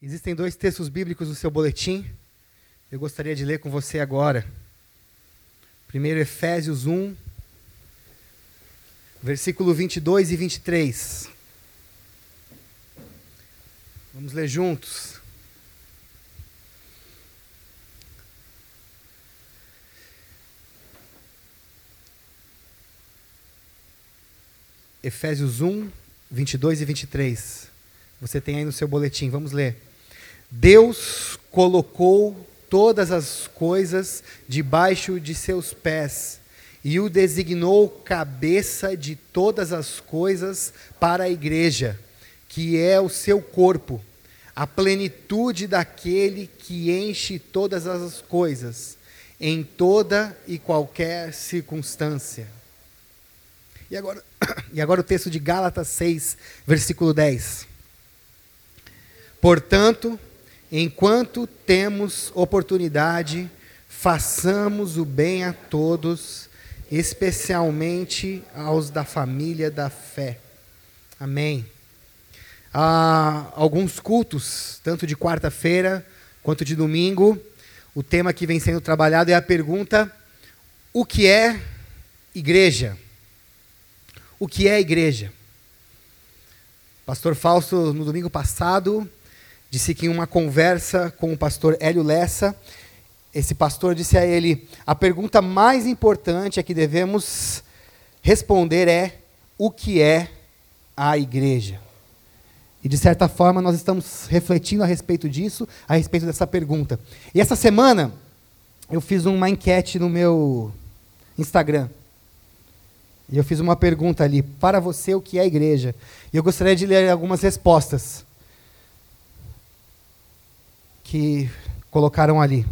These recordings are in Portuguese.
Existem dois textos bíblicos no seu boletim. Eu gostaria de ler com você agora. Primeiro, Efésios 1, versículo 22 e 23. Vamos ler juntos. Efésios 1, 22 e 23. Você tem aí no seu boletim, vamos ler. Deus colocou todas as coisas debaixo de seus pés e o designou cabeça de todas as coisas para a igreja, que é o seu corpo, a plenitude daquele que enche todas as coisas, em toda e qualquer circunstância. E agora, e agora o texto de Gálatas 6, versículo 10. Portanto, Enquanto temos oportunidade, façamos o bem a todos, especialmente aos da família da fé. Amém. Há alguns cultos, tanto de quarta-feira quanto de domingo, o tema que vem sendo trabalhado é a pergunta: o que é igreja? O que é igreja? Pastor Fausto, no domingo passado, disse que em uma conversa com o pastor Hélio Lessa, esse pastor disse a ele: a pergunta mais importante é que devemos responder é o que é a igreja. E de certa forma nós estamos refletindo a respeito disso, a respeito dessa pergunta. E essa semana eu fiz uma enquete no meu Instagram. E eu fiz uma pergunta ali, para você o que é igreja? E eu gostaria de ler algumas respostas que colocaram ali.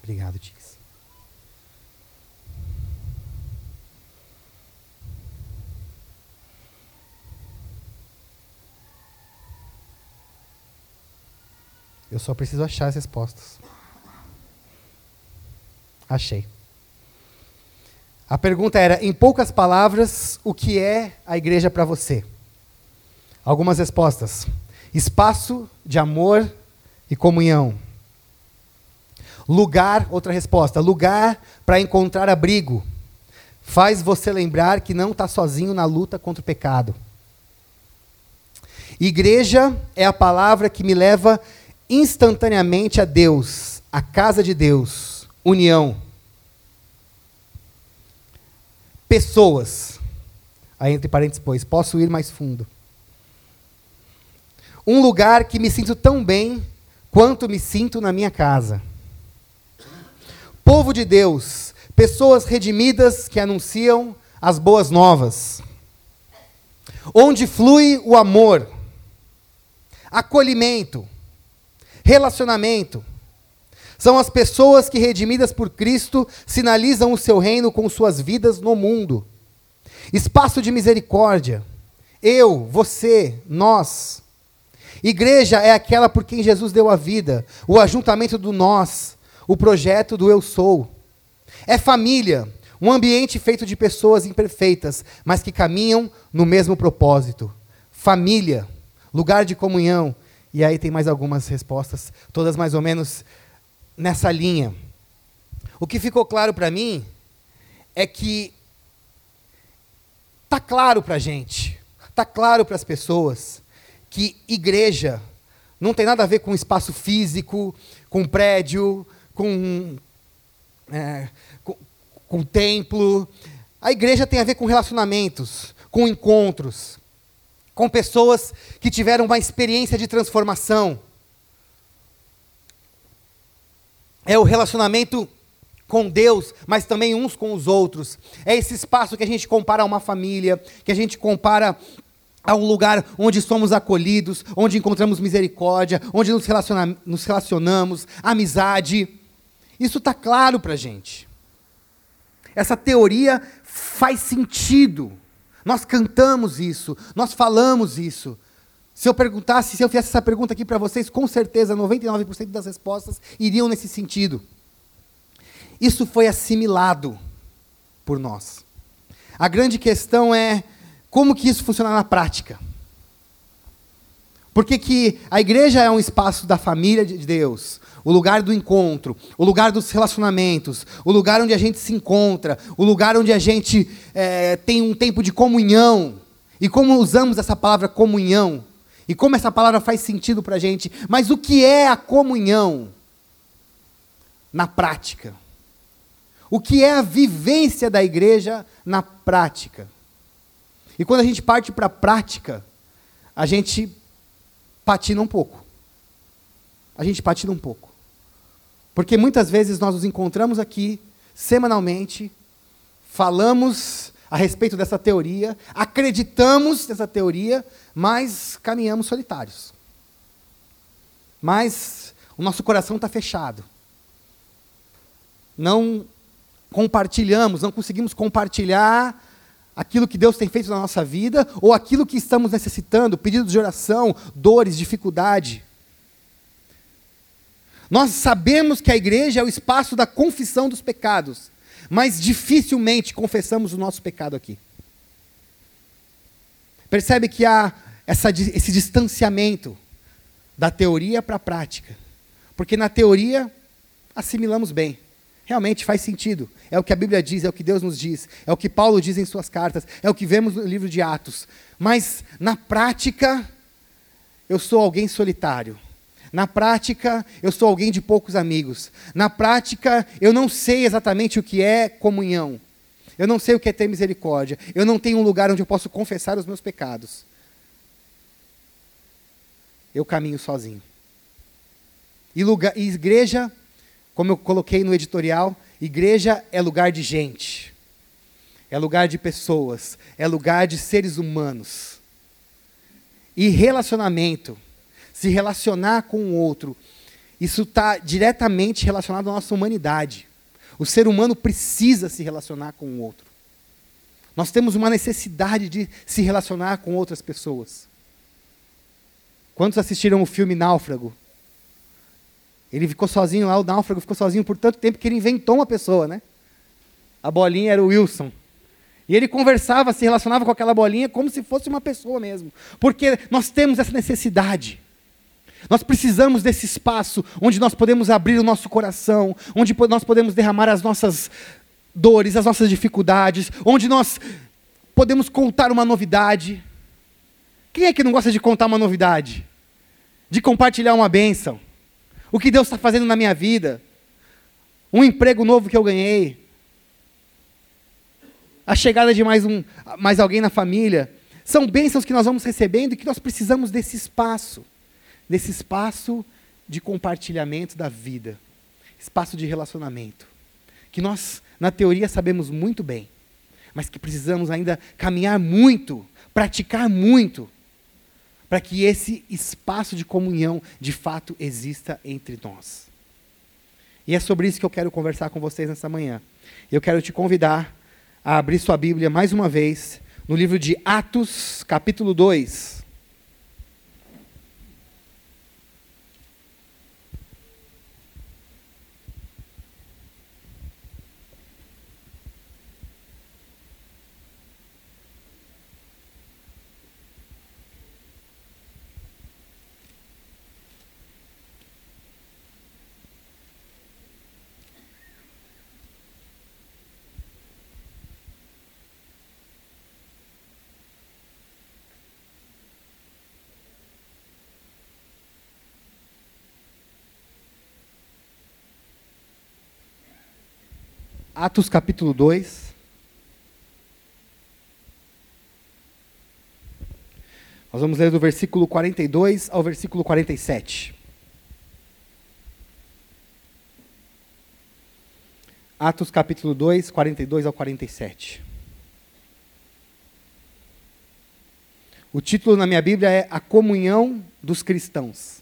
Obrigado, Tix. Eu só preciso achar as respostas. Achei. A pergunta era, em poucas palavras, o que é a igreja para você? Algumas respostas. Espaço de amor e comunhão. Lugar, outra resposta. Lugar para encontrar abrigo. Faz você lembrar que não está sozinho na luta contra o pecado. Igreja é a palavra que me leva instantaneamente a Deus, a casa de Deus, união. Pessoas. Aí entre parênteses, pois, posso ir mais fundo. Um lugar que me sinto tão bem quanto me sinto na minha casa. Povo de Deus, pessoas redimidas que anunciam as boas novas. Onde flui o amor, acolhimento, relacionamento. São as pessoas que, redimidas por Cristo, sinalizam o seu reino com suas vidas no mundo. Espaço de misericórdia. Eu, você, nós Igreja é aquela por quem Jesus deu a vida, o ajuntamento do nós, o projeto do eu sou. É família, um ambiente feito de pessoas imperfeitas, mas que caminham no mesmo propósito. Família, lugar de comunhão. E aí tem mais algumas respostas, todas mais ou menos nessa linha. O que ficou claro para mim é que tá claro para a gente, tá claro para as pessoas que igreja não tem nada a ver com espaço físico, com prédio, com, é, com, com templo. A igreja tem a ver com relacionamentos, com encontros, com pessoas que tiveram uma experiência de transformação. É o relacionamento com Deus, mas também uns com os outros. É esse espaço que a gente compara a uma família, que a gente compara a um lugar onde somos acolhidos, onde encontramos misericórdia, onde nos, relaciona nos relacionamos, amizade. Isso está claro para a gente. Essa teoria faz sentido. Nós cantamos isso, nós falamos isso. Se eu perguntasse, se eu fizesse essa pergunta aqui para vocês, com certeza 99% das respostas iriam nesse sentido. Isso foi assimilado por nós. A grande questão é como que isso funciona na prática? Porque que a igreja é um espaço da família de Deus, o lugar do encontro, o lugar dos relacionamentos, o lugar onde a gente se encontra, o lugar onde a gente é, tem um tempo de comunhão. E como usamos essa palavra comunhão, e como essa palavra faz sentido para a gente. Mas o que é a comunhão na prática? O que é a vivência da igreja na prática? E quando a gente parte para a prática, a gente patina um pouco. A gente patina um pouco. Porque muitas vezes nós nos encontramos aqui, semanalmente, falamos a respeito dessa teoria, acreditamos nessa teoria, mas caminhamos solitários. Mas o nosso coração está fechado. Não compartilhamos, não conseguimos compartilhar aquilo que Deus tem feito na nossa vida, ou aquilo que estamos necessitando, pedidos de oração, dores, dificuldade. Nós sabemos que a igreja é o espaço da confissão dos pecados, mas dificilmente confessamos o nosso pecado aqui. Percebe que há essa, esse distanciamento da teoria para a prática. Porque na teoria assimilamos bem. Realmente faz sentido. É o que a Bíblia diz, é o que Deus nos diz, é o que Paulo diz em suas cartas, é o que vemos no livro de Atos. Mas na prática, eu sou alguém solitário. Na prática, eu sou alguém de poucos amigos. Na prática, eu não sei exatamente o que é comunhão. Eu não sei o que é ter misericórdia. Eu não tenho um lugar onde eu posso confessar os meus pecados. Eu caminho sozinho. E, lugar, e igreja como eu coloquei no editorial, igreja é lugar de gente, é lugar de pessoas, é lugar de seres humanos. E relacionamento, se relacionar com o outro, isso está diretamente relacionado à nossa humanidade. O ser humano precisa se relacionar com o outro. Nós temos uma necessidade de se relacionar com outras pessoas. Quantos assistiram o filme Náufrago? Ele ficou sozinho lá, o náufrago ficou sozinho por tanto tempo que ele inventou uma pessoa, né? A bolinha era o Wilson. E ele conversava, se relacionava com aquela bolinha como se fosse uma pessoa mesmo. Porque nós temos essa necessidade. Nós precisamos desse espaço onde nós podemos abrir o nosso coração, onde nós podemos derramar as nossas dores, as nossas dificuldades, onde nós podemos contar uma novidade. Quem é que não gosta de contar uma novidade? De compartilhar uma bênção? O que Deus está fazendo na minha vida, um emprego novo que eu ganhei, a chegada de mais, um, mais alguém na família. São bênçãos que nós vamos recebendo e que nós precisamos desse espaço, desse espaço de compartilhamento da vida, espaço de relacionamento, que nós, na teoria, sabemos muito bem, mas que precisamos ainda caminhar muito, praticar muito, para que esse espaço de comunhão de fato exista entre nós. E é sobre isso que eu quero conversar com vocês nessa manhã. Eu quero te convidar a abrir sua Bíblia mais uma vez no livro de Atos, capítulo 2. Atos capítulo 2. Nós vamos ler do versículo 42 ao versículo 47. Atos capítulo 2, 42 ao 47. O título na minha Bíblia é A Comunhão dos Cristãos.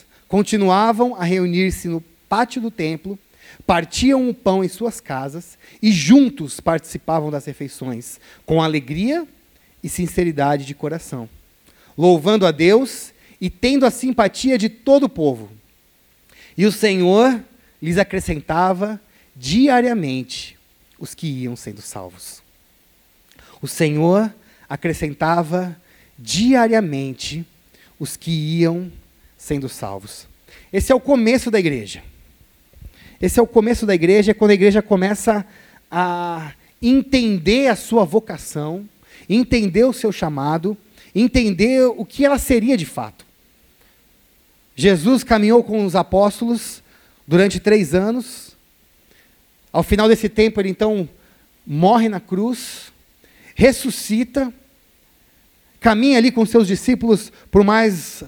continuavam a reunir-se no pátio do templo, partiam o pão em suas casas e juntos participavam das refeições, com alegria e sinceridade de coração, louvando a Deus e tendo a simpatia de todo o povo. E o Senhor lhes acrescentava diariamente os que iam sendo salvos. O Senhor acrescentava diariamente os que iam sendo salvos. Esse é o começo da igreja. Esse é o começo da igreja, é quando a igreja começa a entender a sua vocação, entender o seu chamado, entender o que ela seria de fato. Jesus caminhou com os apóstolos durante três anos. Ao final desse tempo, ele então morre na cruz, ressuscita, caminha ali com seus discípulos por mais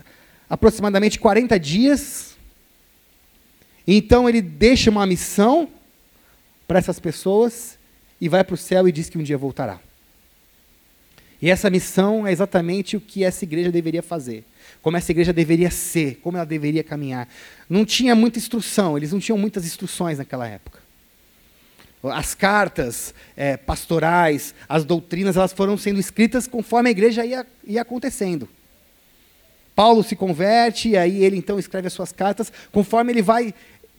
aproximadamente 40 dias. Então ele deixa uma missão para essas pessoas e vai para o céu e diz que um dia voltará. E essa missão é exatamente o que essa igreja deveria fazer, como essa igreja deveria ser, como ela deveria caminhar. Não tinha muita instrução, eles não tinham muitas instruções naquela época. As cartas é, pastorais, as doutrinas, elas foram sendo escritas conforme a igreja ia, ia acontecendo. Paulo se converte, e aí ele então escreve as suas cartas, conforme ele vai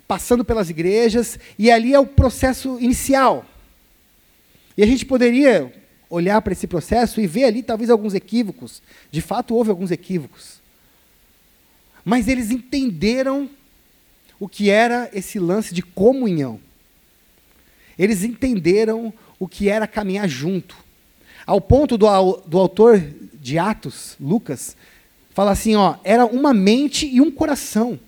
passando pelas igrejas, e ali é o processo inicial. E a gente poderia olhar para esse processo e ver ali talvez alguns equívocos. De fato, houve alguns equívocos. Mas eles entenderam o que era esse lance de comunhão. Eles entenderam o que era caminhar junto. Ao ponto do, do autor de Atos, Lucas, fala assim: ó, era uma mente e um coração.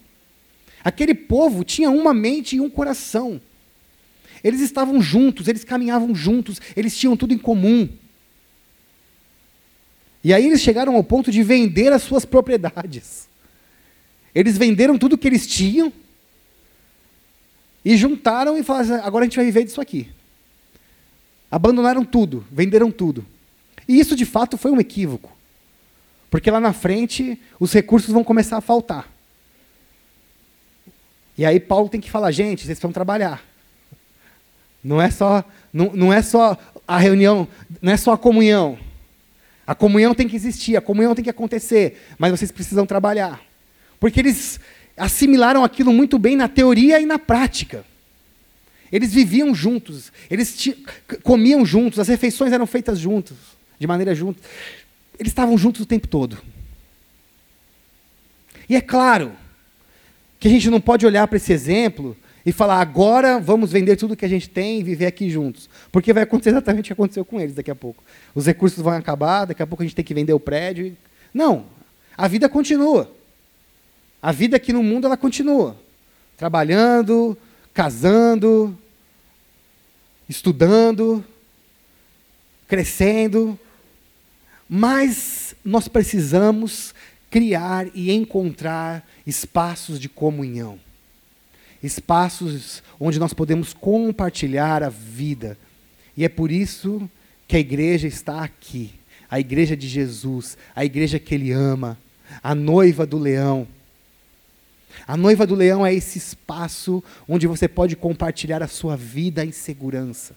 Aquele povo tinha uma mente e um coração. Eles estavam juntos, eles caminhavam juntos, eles tinham tudo em comum. E aí eles chegaram ao ponto de vender as suas propriedades. Eles venderam tudo que eles tinham e juntaram e falaram: assim, agora a gente vai viver disso aqui. Abandonaram tudo, venderam tudo. E isso de fato foi um equívoco. Porque lá na frente os recursos vão começar a faltar. E aí Paulo tem que falar: gente, vocês vão trabalhar. Não é só, não, não é só a reunião, não é só a comunhão. A comunhão tem que existir, a comunhão tem que acontecer, mas vocês precisam trabalhar. Porque eles assimilaram aquilo muito bem na teoria e na prática. Eles viviam juntos, eles comiam juntos, as refeições eram feitas juntos, de maneira junta. Eles estavam juntos o tempo todo. E é claro que a gente não pode olhar para esse exemplo e falar, agora vamos vender tudo que a gente tem e viver aqui juntos. Porque vai acontecer exatamente o que aconteceu com eles daqui a pouco. Os recursos vão acabar, daqui a pouco a gente tem que vender o prédio. Não, a vida continua. A vida aqui no mundo ela continua. Trabalhando, casando, estudando, crescendo. Mas nós precisamos criar e encontrar espaços de comunhão espaços onde nós podemos compartilhar a vida. E é por isso que a igreja está aqui. A igreja de Jesus, a igreja que ele ama, a noiva do leão. A noiva do leão é esse espaço onde você pode compartilhar a sua vida em segurança.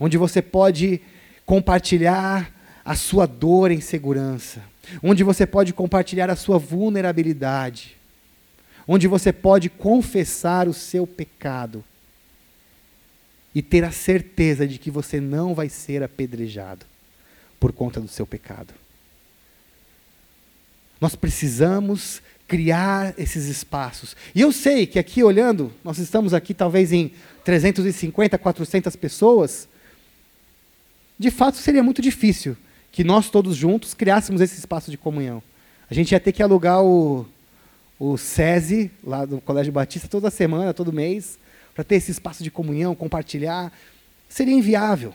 Onde você pode compartilhar a sua dor em segurança. Onde você pode compartilhar a sua vulnerabilidade onde você pode confessar o seu pecado e ter a certeza de que você não vai ser apedrejado por conta do seu pecado. Nós precisamos criar esses espaços. E eu sei que aqui olhando, nós estamos aqui talvez em 350, 400 pessoas. De fato, seria muito difícil que nós todos juntos criássemos esse espaço de comunhão. A gente ia ter que alugar o, o SESI, lá do Colégio Batista, toda semana, todo mês, para ter esse espaço de comunhão, compartilhar, seria inviável.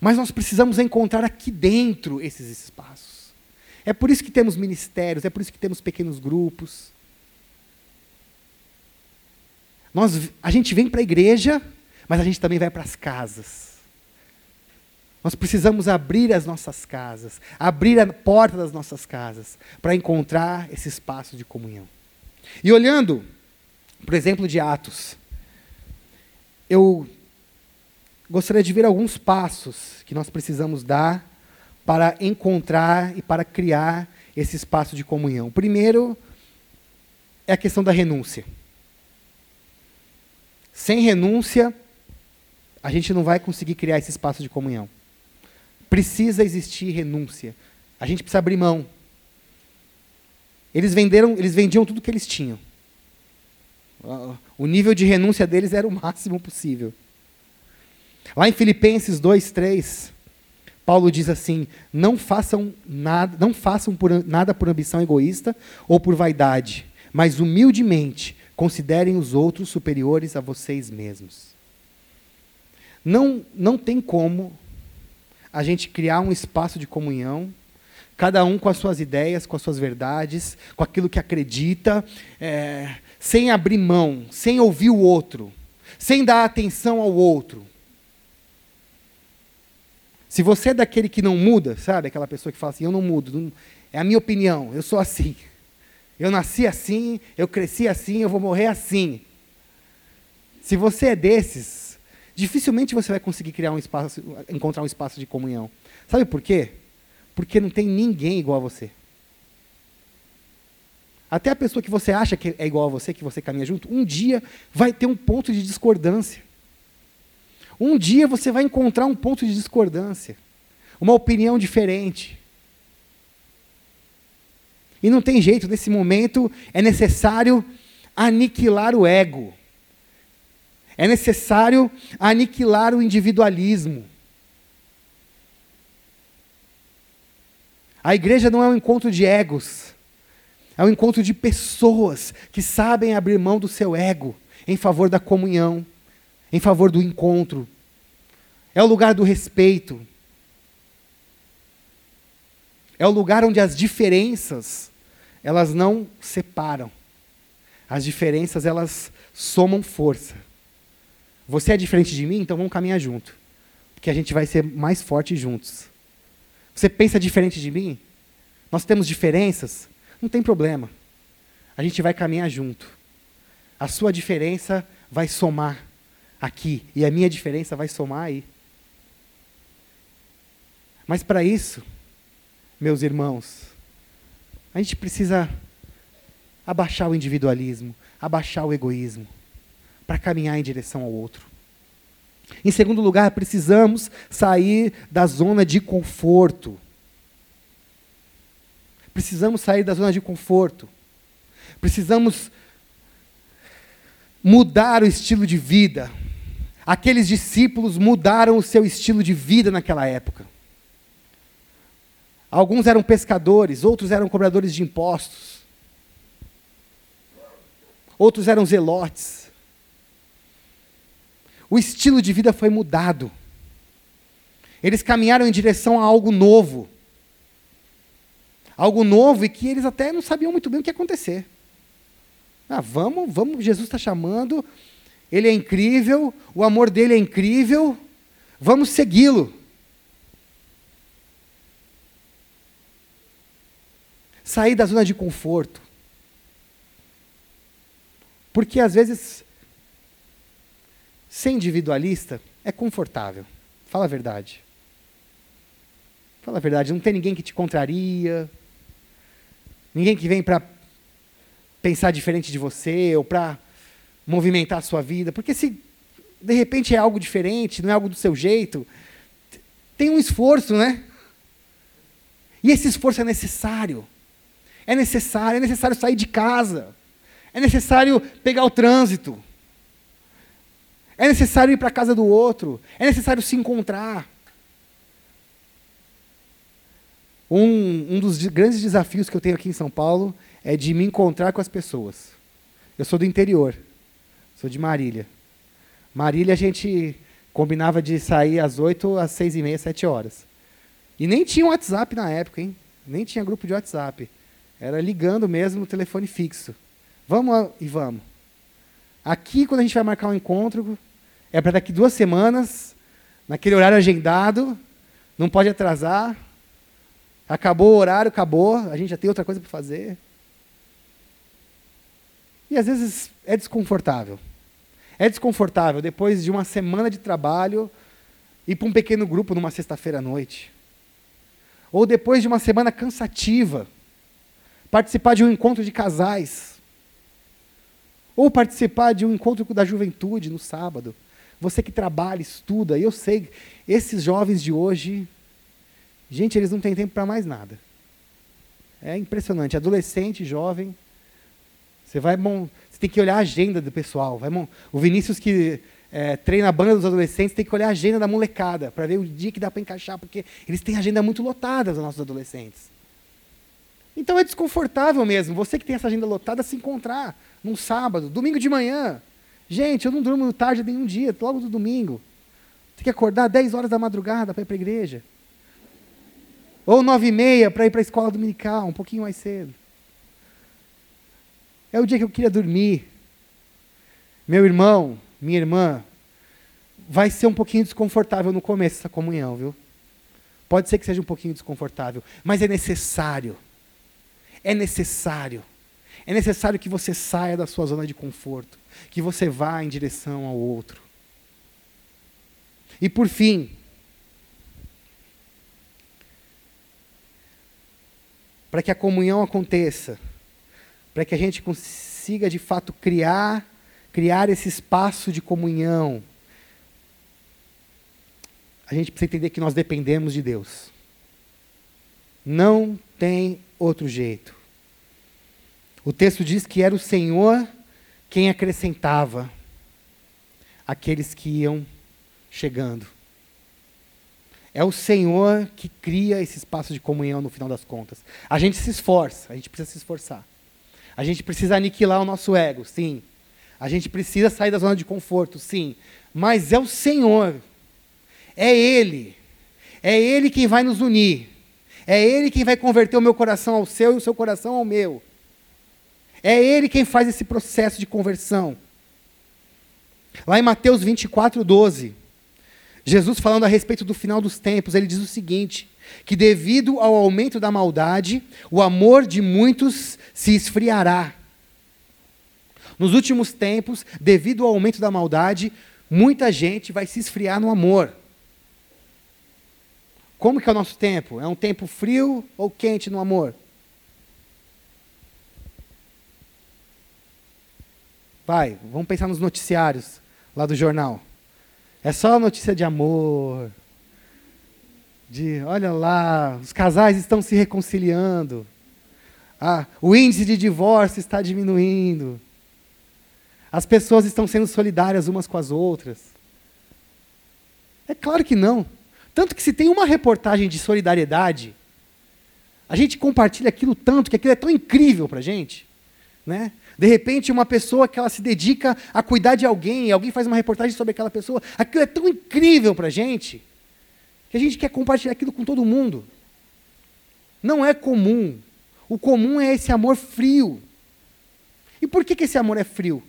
Mas nós precisamos encontrar aqui dentro esses espaços. É por isso que temos ministérios, é por isso que temos pequenos grupos. Nós, a gente vem para a igreja, mas a gente também vai para as casas. Nós precisamos abrir as nossas casas, abrir a porta das nossas casas, para encontrar esse espaço de comunhão. E olhando, por exemplo, de Atos, eu gostaria de ver alguns passos que nós precisamos dar para encontrar e para criar esse espaço de comunhão. Primeiro é a questão da renúncia. Sem renúncia, a gente não vai conseguir criar esse espaço de comunhão. Precisa existir renúncia. A gente precisa abrir mão. Eles venderam, eles vendiam tudo que eles tinham. O nível de renúncia deles era o máximo possível. Lá em Filipenses 2, 3, Paulo diz assim: não façam nada, não façam por, nada por ambição egoísta ou por vaidade, mas humildemente considerem os outros superiores a vocês mesmos. Não, não tem como a gente criar um espaço de comunhão, cada um com as suas ideias, com as suas verdades, com aquilo que acredita, é, sem abrir mão, sem ouvir o outro, sem dar atenção ao outro. Se você é daquele que não muda, sabe? Aquela pessoa que fala assim, eu não mudo, não, é a minha opinião, eu sou assim. Eu nasci assim, eu cresci assim, eu vou morrer assim. Se você é desses, dificilmente você vai conseguir criar um espaço, encontrar um espaço de comunhão. Sabe por quê? Porque não tem ninguém igual a você. Até a pessoa que você acha que é igual a você, que você caminha junto, um dia vai ter um ponto de discordância. Um dia você vai encontrar um ponto de discordância, uma opinião diferente. E não tem jeito, nesse momento é necessário aniquilar o ego. É necessário aniquilar o individualismo. A igreja não é um encontro de egos, é um encontro de pessoas que sabem abrir mão do seu ego em favor da comunhão em favor do encontro. É o lugar do respeito. É o lugar onde as diferenças, elas não separam. As diferenças, elas somam força. Você é diferente de mim, então vamos caminhar junto. Porque a gente vai ser mais forte juntos. Você pensa diferente de mim? Nós temos diferenças? Não tem problema. A gente vai caminhar junto. A sua diferença vai somar aqui e a minha diferença vai somar aí. Mas para isso, meus irmãos, a gente precisa abaixar o individualismo, abaixar o egoísmo, para caminhar em direção ao outro. Em segundo lugar, precisamos sair da zona de conforto. Precisamos sair da zona de conforto. Precisamos mudar o estilo de vida. Aqueles discípulos mudaram o seu estilo de vida naquela época. Alguns eram pescadores, outros eram cobradores de impostos. Outros eram zelotes. O estilo de vida foi mudado. Eles caminharam em direção a algo novo. Algo novo e que eles até não sabiam muito bem o que ia acontecer. Ah, vamos, vamos, Jesus está chamando, ele é incrível, o amor dele é incrível, vamos segui-lo. Sair da zona de conforto. Porque às vezes ser individualista é confortável. Fala a verdade. Fala a verdade, não tem ninguém que te contraria, ninguém que vem para pensar diferente de você ou para movimentar a sua vida. Porque se de repente é algo diferente, não é algo do seu jeito, tem um esforço, né? E esse esforço é necessário. É necessário, é necessário sair de casa. É necessário pegar o trânsito. É necessário ir para a casa do outro. É necessário se encontrar. Um, um dos grandes desafios que eu tenho aqui em São Paulo é de me encontrar com as pessoas. Eu sou do interior. Sou de Marília. Marília a gente combinava de sair às 8 às 6 e meia, 7 horas. E nem tinha WhatsApp na época, hein? Nem tinha grupo de WhatsApp. Era ligando mesmo no telefone fixo. Vamos e vamos. Aqui, quando a gente vai marcar um encontro, é para daqui duas semanas, naquele horário agendado, Não pode atrasar. Acabou o horário, acabou, a gente já tem outra coisa para fazer. E às vezes é desconfortável. É desconfortável depois de uma semana de trabalho ir para um pequeno grupo numa sexta-feira à noite. Ou depois de uma semana cansativa, participar de um encontro de casais. Ou participar de um encontro da juventude no sábado. Você que trabalha, estuda, eu sei, esses jovens de hoje, gente, eles não têm tempo para mais nada. É impressionante. Adolescente, jovem, você vai você tem que olhar a agenda do pessoal. Vai, o Vinícius que é, treina a banda dos adolescentes tem que olhar a agenda da molecada para ver o dia que dá para encaixar, porque eles têm agenda muito lotada, os nossos adolescentes. Então é desconfortável mesmo, você que tem essa agenda lotada, se encontrar num sábado, domingo de manhã. Gente, eu não durmo tarde nenhum dia, logo do domingo. Tem que acordar 10 horas da madrugada para ir para a igreja. Ou 9 e meia para ir para a escola dominical, um pouquinho mais cedo. É o dia que eu queria dormir. Meu irmão, minha irmã, vai ser um pouquinho desconfortável no começo essa comunhão, viu? Pode ser que seja um pouquinho desconfortável, mas é necessário. É necessário. É necessário que você saia da sua zona de conforto, que você vá em direção ao outro. E por fim, para que a comunhão aconteça, para que a gente consiga de fato criar, criar esse espaço de comunhão. A gente precisa entender que nós dependemos de Deus. Não tem outro jeito. O texto diz que era o Senhor quem acrescentava aqueles que iam chegando. É o Senhor que cria esse espaço de comunhão no final das contas. A gente se esforça, a gente precisa se esforçar. A gente precisa aniquilar o nosso ego, sim. A gente precisa sair da zona de conforto, sim. Mas é o Senhor. É Ele. É Ele quem vai nos unir. É Ele quem vai converter o meu coração ao seu e o seu coração ao meu. É Ele quem faz esse processo de conversão. Lá em Mateus 24, 12, Jesus falando a respeito do final dos tempos, ele diz o seguinte: que devido ao aumento da maldade, o amor de muitos se esfriará. Nos últimos tempos, devido ao aumento da maldade, muita gente vai se esfriar no amor. Como que é o nosso tempo? É um tempo frio ou quente no amor? Vai, vamos pensar nos noticiários lá do jornal. É só notícia de amor, de olha lá, os casais estão se reconciliando. Ah, o índice de divórcio está diminuindo. As pessoas estão sendo solidárias umas com as outras. É claro que não. Tanto que se tem uma reportagem de solidariedade, a gente compartilha aquilo tanto, que aquilo é tão incrível para a gente. Né? De repente, uma pessoa que ela se dedica a cuidar de alguém, alguém faz uma reportagem sobre aquela pessoa, aquilo é tão incrível para a gente que a gente quer compartilhar aquilo com todo mundo. Não é comum. O comum é esse amor frio. E por que, que esse amor é frio?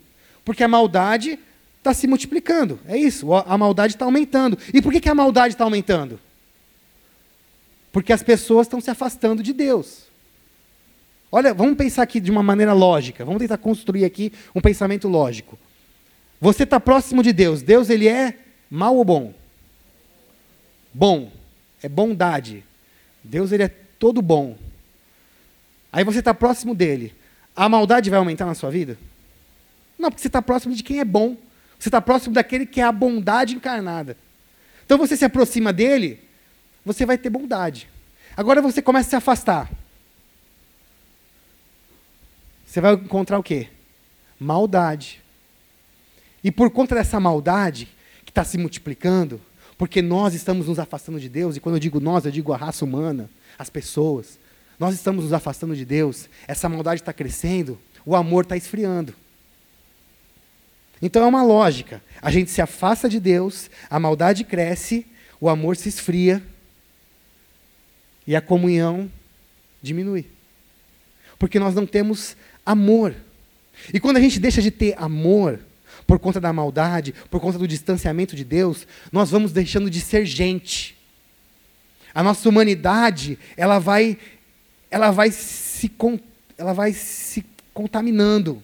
Porque a maldade está se multiplicando. É isso. A maldade está aumentando. E por que, que a maldade está aumentando? Porque as pessoas estão se afastando de Deus. Olha, vamos pensar aqui de uma maneira lógica. Vamos tentar construir aqui um pensamento lógico. Você está próximo de Deus. Deus ele é mal ou bom? bom, é bondade. Deus ele é todo bom. Aí você está próximo dele. A maldade vai aumentar na sua vida? Não, porque você está próximo de quem é bom. Você está próximo daquele que é a bondade encarnada. Então você se aproxima dele, você vai ter bondade. Agora você começa a se afastar. Você vai encontrar o quê? Maldade. E por conta dessa maldade que está se multiplicando, porque nós estamos nos afastando de Deus, e quando eu digo nós, eu digo a raça humana, as pessoas. Nós estamos nos afastando de Deus, essa maldade está crescendo, o amor está esfriando. Então é uma lógica. A gente se afasta de Deus, a maldade cresce, o amor se esfria e a comunhão diminui. Porque nós não temos amor. E quando a gente deixa de ter amor, por conta da maldade, por conta do distanciamento de Deus, nós vamos deixando de ser gente. A nossa humanidade, ela vai, ela vai se, ela vai se contaminando.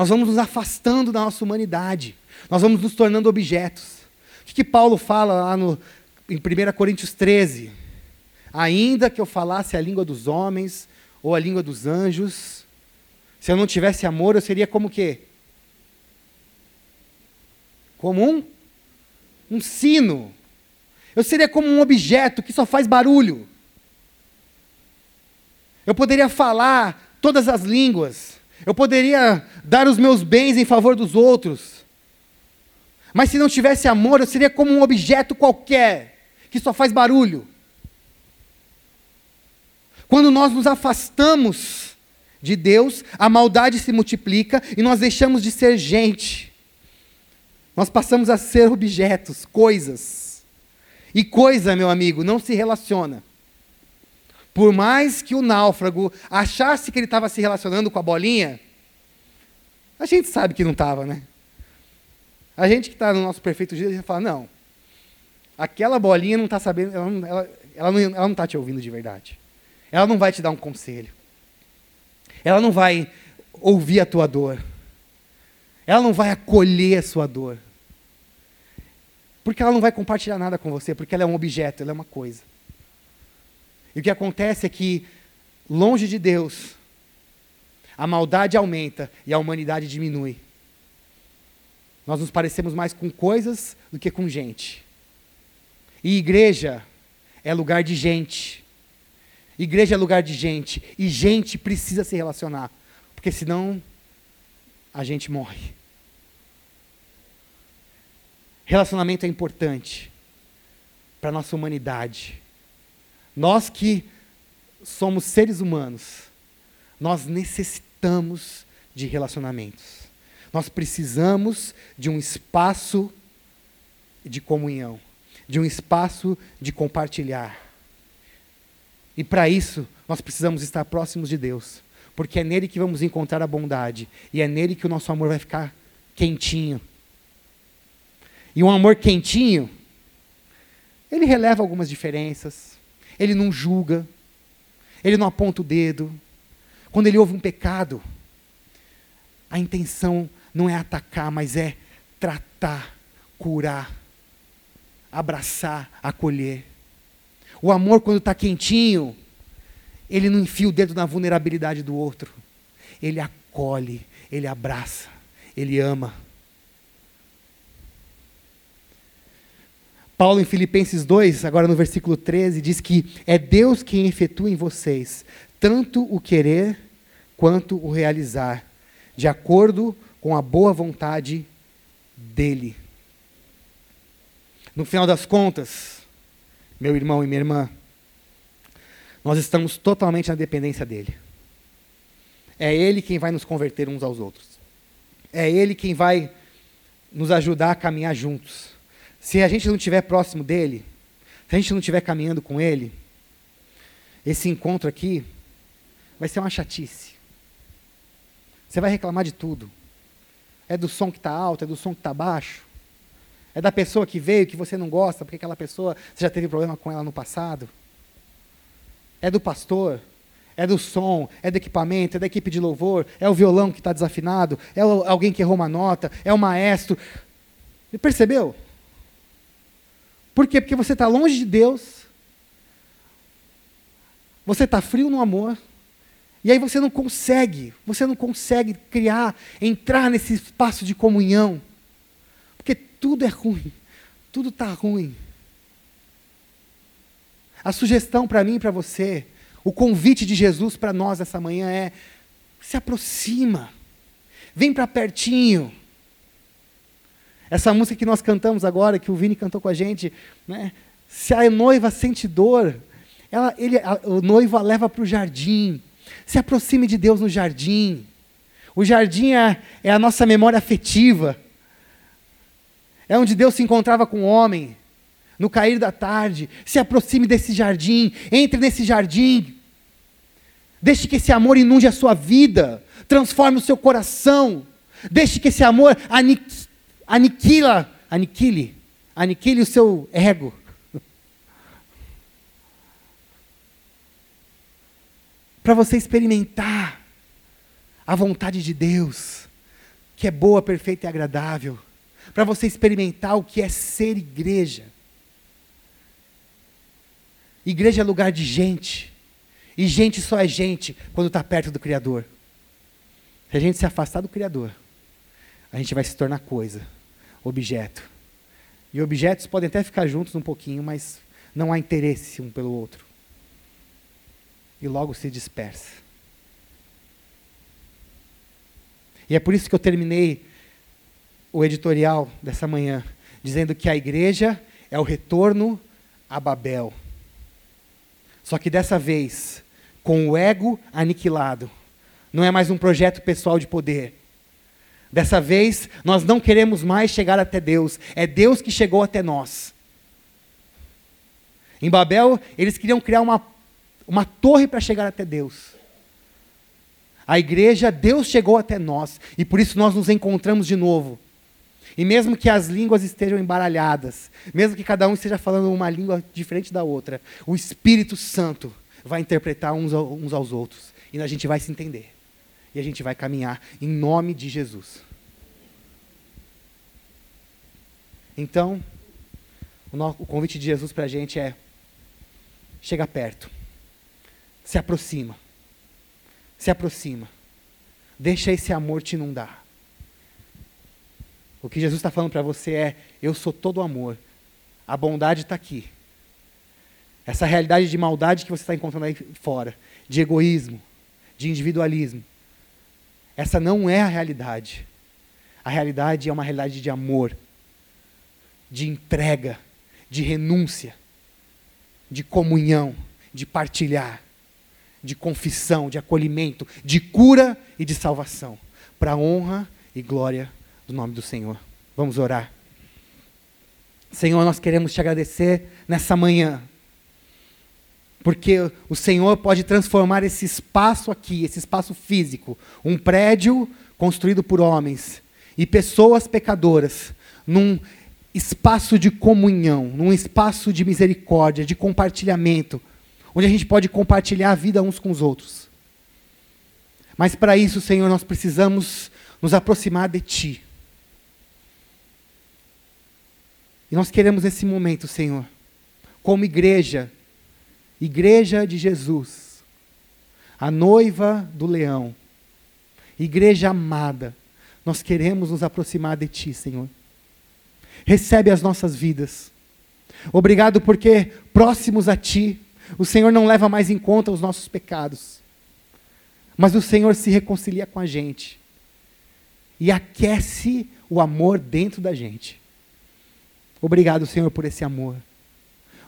Nós vamos nos afastando da nossa humanidade. Nós vamos nos tornando objetos. O que, que Paulo fala lá no, em 1 Coríntios 13? Ainda que eu falasse a língua dos homens ou a língua dos anjos, se eu não tivesse amor, eu seria como o quê? Como um, um sino. Eu seria como um objeto que só faz barulho. Eu poderia falar todas as línguas. Eu poderia dar os meus bens em favor dos outros. Mas se não tivesse amor, eu seria como um objeto qualquer, que só faz barulho. Quando nós nos afastamos de Deus, a maldade se multiplica e nós deixamos de ser gente. Nós passamos a ser objetos, coisas. E coisa, meu amigo, não se relaciona. Por mais que o náufrago achasse que ele estava se relacionando com a bolinha, a gente sabe que não estava, né? A gente que está no nosso perfeito dia, a gente fala, não, aquela bolinha não está sabendo, ela ela, ela não, ela não está te ouvindo de verdade. Ela não vai te dar um conselho. Ela não vai ouvir a tua dor. Ela não vai acolher a sua dor. Porque ela não vai compartilhar nada com você, porque ela é um objeto, ela é uma coisa. E o que acontece é que, longe de Deus, a maldade aumenta e a humanidade diminui. Nós nos parecemos mais com coisas do que com gente. E igreja é lugar de gente. Igreja é lugar de gente. E gente precisa se relacionar. Porque senão a gente morre. Relacionamento é importante para a nossa humanidade. Nós que somos seres humanos, nós necessitamos de relacionamentos. Nós precisamos de um espaço de comunhão, de um espaço de compartilhar. E para isso, nós precisamos estar próximos de Deus, porque é nele que vamos encontrar a bondade e é nele que o nosso amor vai ficar quentinho. E um amor quentinho, ele releva algumas diferenças, ele não julga, ele não aponta o dedo. Quando ele ouve um pecado, a intenção não é atacar, mas é tratar, curar, abraçar, acolher. O amor, quando está quentinho, ele não enfia o dedo na vulnerabilidade do outro. Ele acolhe, ele abraça, ele ama. Paulo, em Filipenses 2, agora no versículo 13, diz que é Deus quem efetua em vocês tanto o querer quanto o realizar, de acordo com a boa vontade dEle. No final das contas, meu irmão e minha irmã, nós estamos totalmente na dependência dEle. É Ele quem vai nos converter uns aos outros. É Ele quem vai nos ajudar a caminhar juntos. Se a gente não estiver próximo dele, se a gente não estiver caminhando com ele, esse encontro aqui vai ser uma chatice. Você vai reclamar de tudo. É do som que está alto, é do som que está baixo. É da pessoa que veio que você não gosta, porque aquela pessoa você já teve problema com ela no passado. É do pastor, é do som, é do equipamento, é da equipe de louvor, é o violão que está desafinado, é alguém que errou uma nota, é o maestro. Percebeu? Por quê? Porque você está longe de Deus, você está frio no amor, e aí você não consegue, você não consegue criar, entrar nesse espaço de comunhão, porque tudo é ruim, tudo está ruim. A sugestão para mim e para você, o convite de Jesus para nós essa manhã é: se aproxima, vem para pertinho. Essa música que nós cantamos agora, que o Vini cantou com a gente, né? se a noiva sente dor, ela, ele, a, o noivo a leva para o jardim. Se aproxime de Deus no jardim. O jardim é, é a nossa memória afetiva. É onde Deus se encontrava com o homem, no cair da tarde. Se aproxime desse jardim, entre nesse jardim. Deixe que esse amor inunde a sua vida, transforme o seu coração. Deixe que esse amor aniquile aniquila, aniquile, aniquile o seu ego. Para você experimentar a vontade de Deus, que é boa, perfeita e agradável. Para você experimentar o que é ser igreja. Igreja é lugar de gente. E gente só é gente quando está perto do Criador. Se a gente se afastar do Criador, a gente vai se tornar coisa objeto. E objetos podem até ficar juntos um pouquinho, mas não há interesse um pelo outro. E logo se dispersa. E é por isso que eu terminei o editorial dessa manhã, dizendo que a igreja é o retorno a Babel. Só que dessa vez, com o ego aniquilado. Não é mais um projeto pessoal de poder. Dessa vez, nós não queremos mais chegar até Deus, é Deus que chegou até nós. Em Babel, eles queriam criar uma, uma torre para chegar até Deus. A igreja, Deus chegou até nós, e por isso nós nos encontramos de novo. E mesmo que as línguas estejam embaralhadas, mesmo que cada um esteja falando uma língua diferente da outra, o Espírito Santo vai interpretar uns, uns aos outros, e a gente vai se entender e a gente vai caminhar em nome de Jesus. Então, o, convite de Jesus para a gente é: chega perto, se aproxima, se aproxima, deixa esse amor te inundar. O que Jesus está falando para você é: eu sou todo amor, a bondade está aqui. Essa realidade de maldade que você está encontrando aí fora, de egoísmo, de individualismo, essa não é a realidade. A realidade é uma realidade de amor, de entrega, de renúncia, de comunhão, de partilhar, de confissão, de acolhimento, de cura e de salvação, para a honra e glória do nome do Senhor. Vamos orar. Senhor, nós queremos te agradecer nessa manhã porque o Senhor pode transformar esse espaço aqui, esse espaço físico, um prédio construído por homens e pessoas pecadoras, num espaço de comunhão, num espaço de misericórdia, de compartilhamento, onde a gente pode compartilhar a vida uns com os outros. Mas para isso, Senhor, nós precisamos nos aproximar de Ti. E nós queremos esse momento, Senhor, como igreja, Igreja de Jesus, a noiva do leão, igreja amada, nós queremos nos aproximar de Ti, Senhor. Recebe as nossas vidas. Obrigado porque próximos a Ti, o Senhor não leva mais em conta os nossos pecados, mas o Senhor se reconcilia com a gente e aquece o amor dentro da gente. Obrigado, Senhor, por esse amor.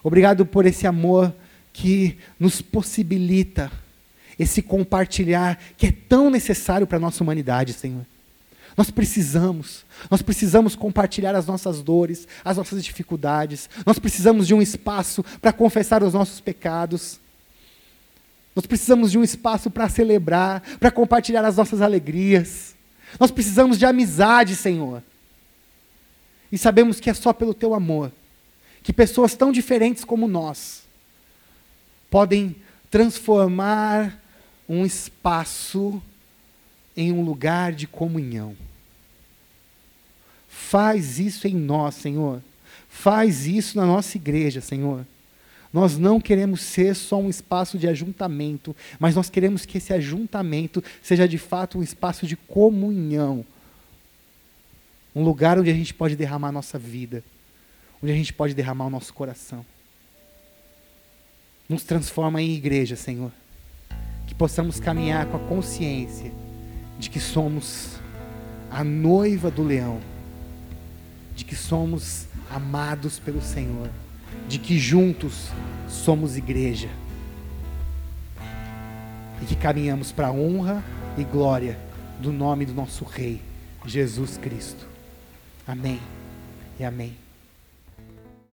Obrigado por esse amor que nos possibilita esse compartilhar que é tão necessário para a nossa humanidade, Senhor. Nós precisamos, nós precisamos compartilhar as nossas dores, as nossas dificuldades, nós precisamos de um espaço para confessar os nossos pecados, nós precisamos de um espaço para celebrar, para compartilhar as nossas alegrias, nós precisamos de amizade, Senhor. E sabemos que é só pelo Teu amor que pessoas tão diferentes como nós podem transformar um espaço em um lugar de comunhão. Faz isso em nós, Senhor. Faz isso na nossa igreja, Senhor. Nós não queremos ser só um espaço de ajuntamento, mas nós queremos que esse ajuntamento seja de fato um espaço de comunhão. Um lugar onde a gente pode derramar a nossa vida, onde a gente pode derramar o nosso coração. Nos transforma em igreja, Senhor. Que possamos caminhar com a consciência de que somos a noiva do leão, de que somos amados pelo Senhor, de que juntos somos igreja e que caminhamos para a honra e glória do nome do nosso Rei, Jesus Cristo. Amém e amém.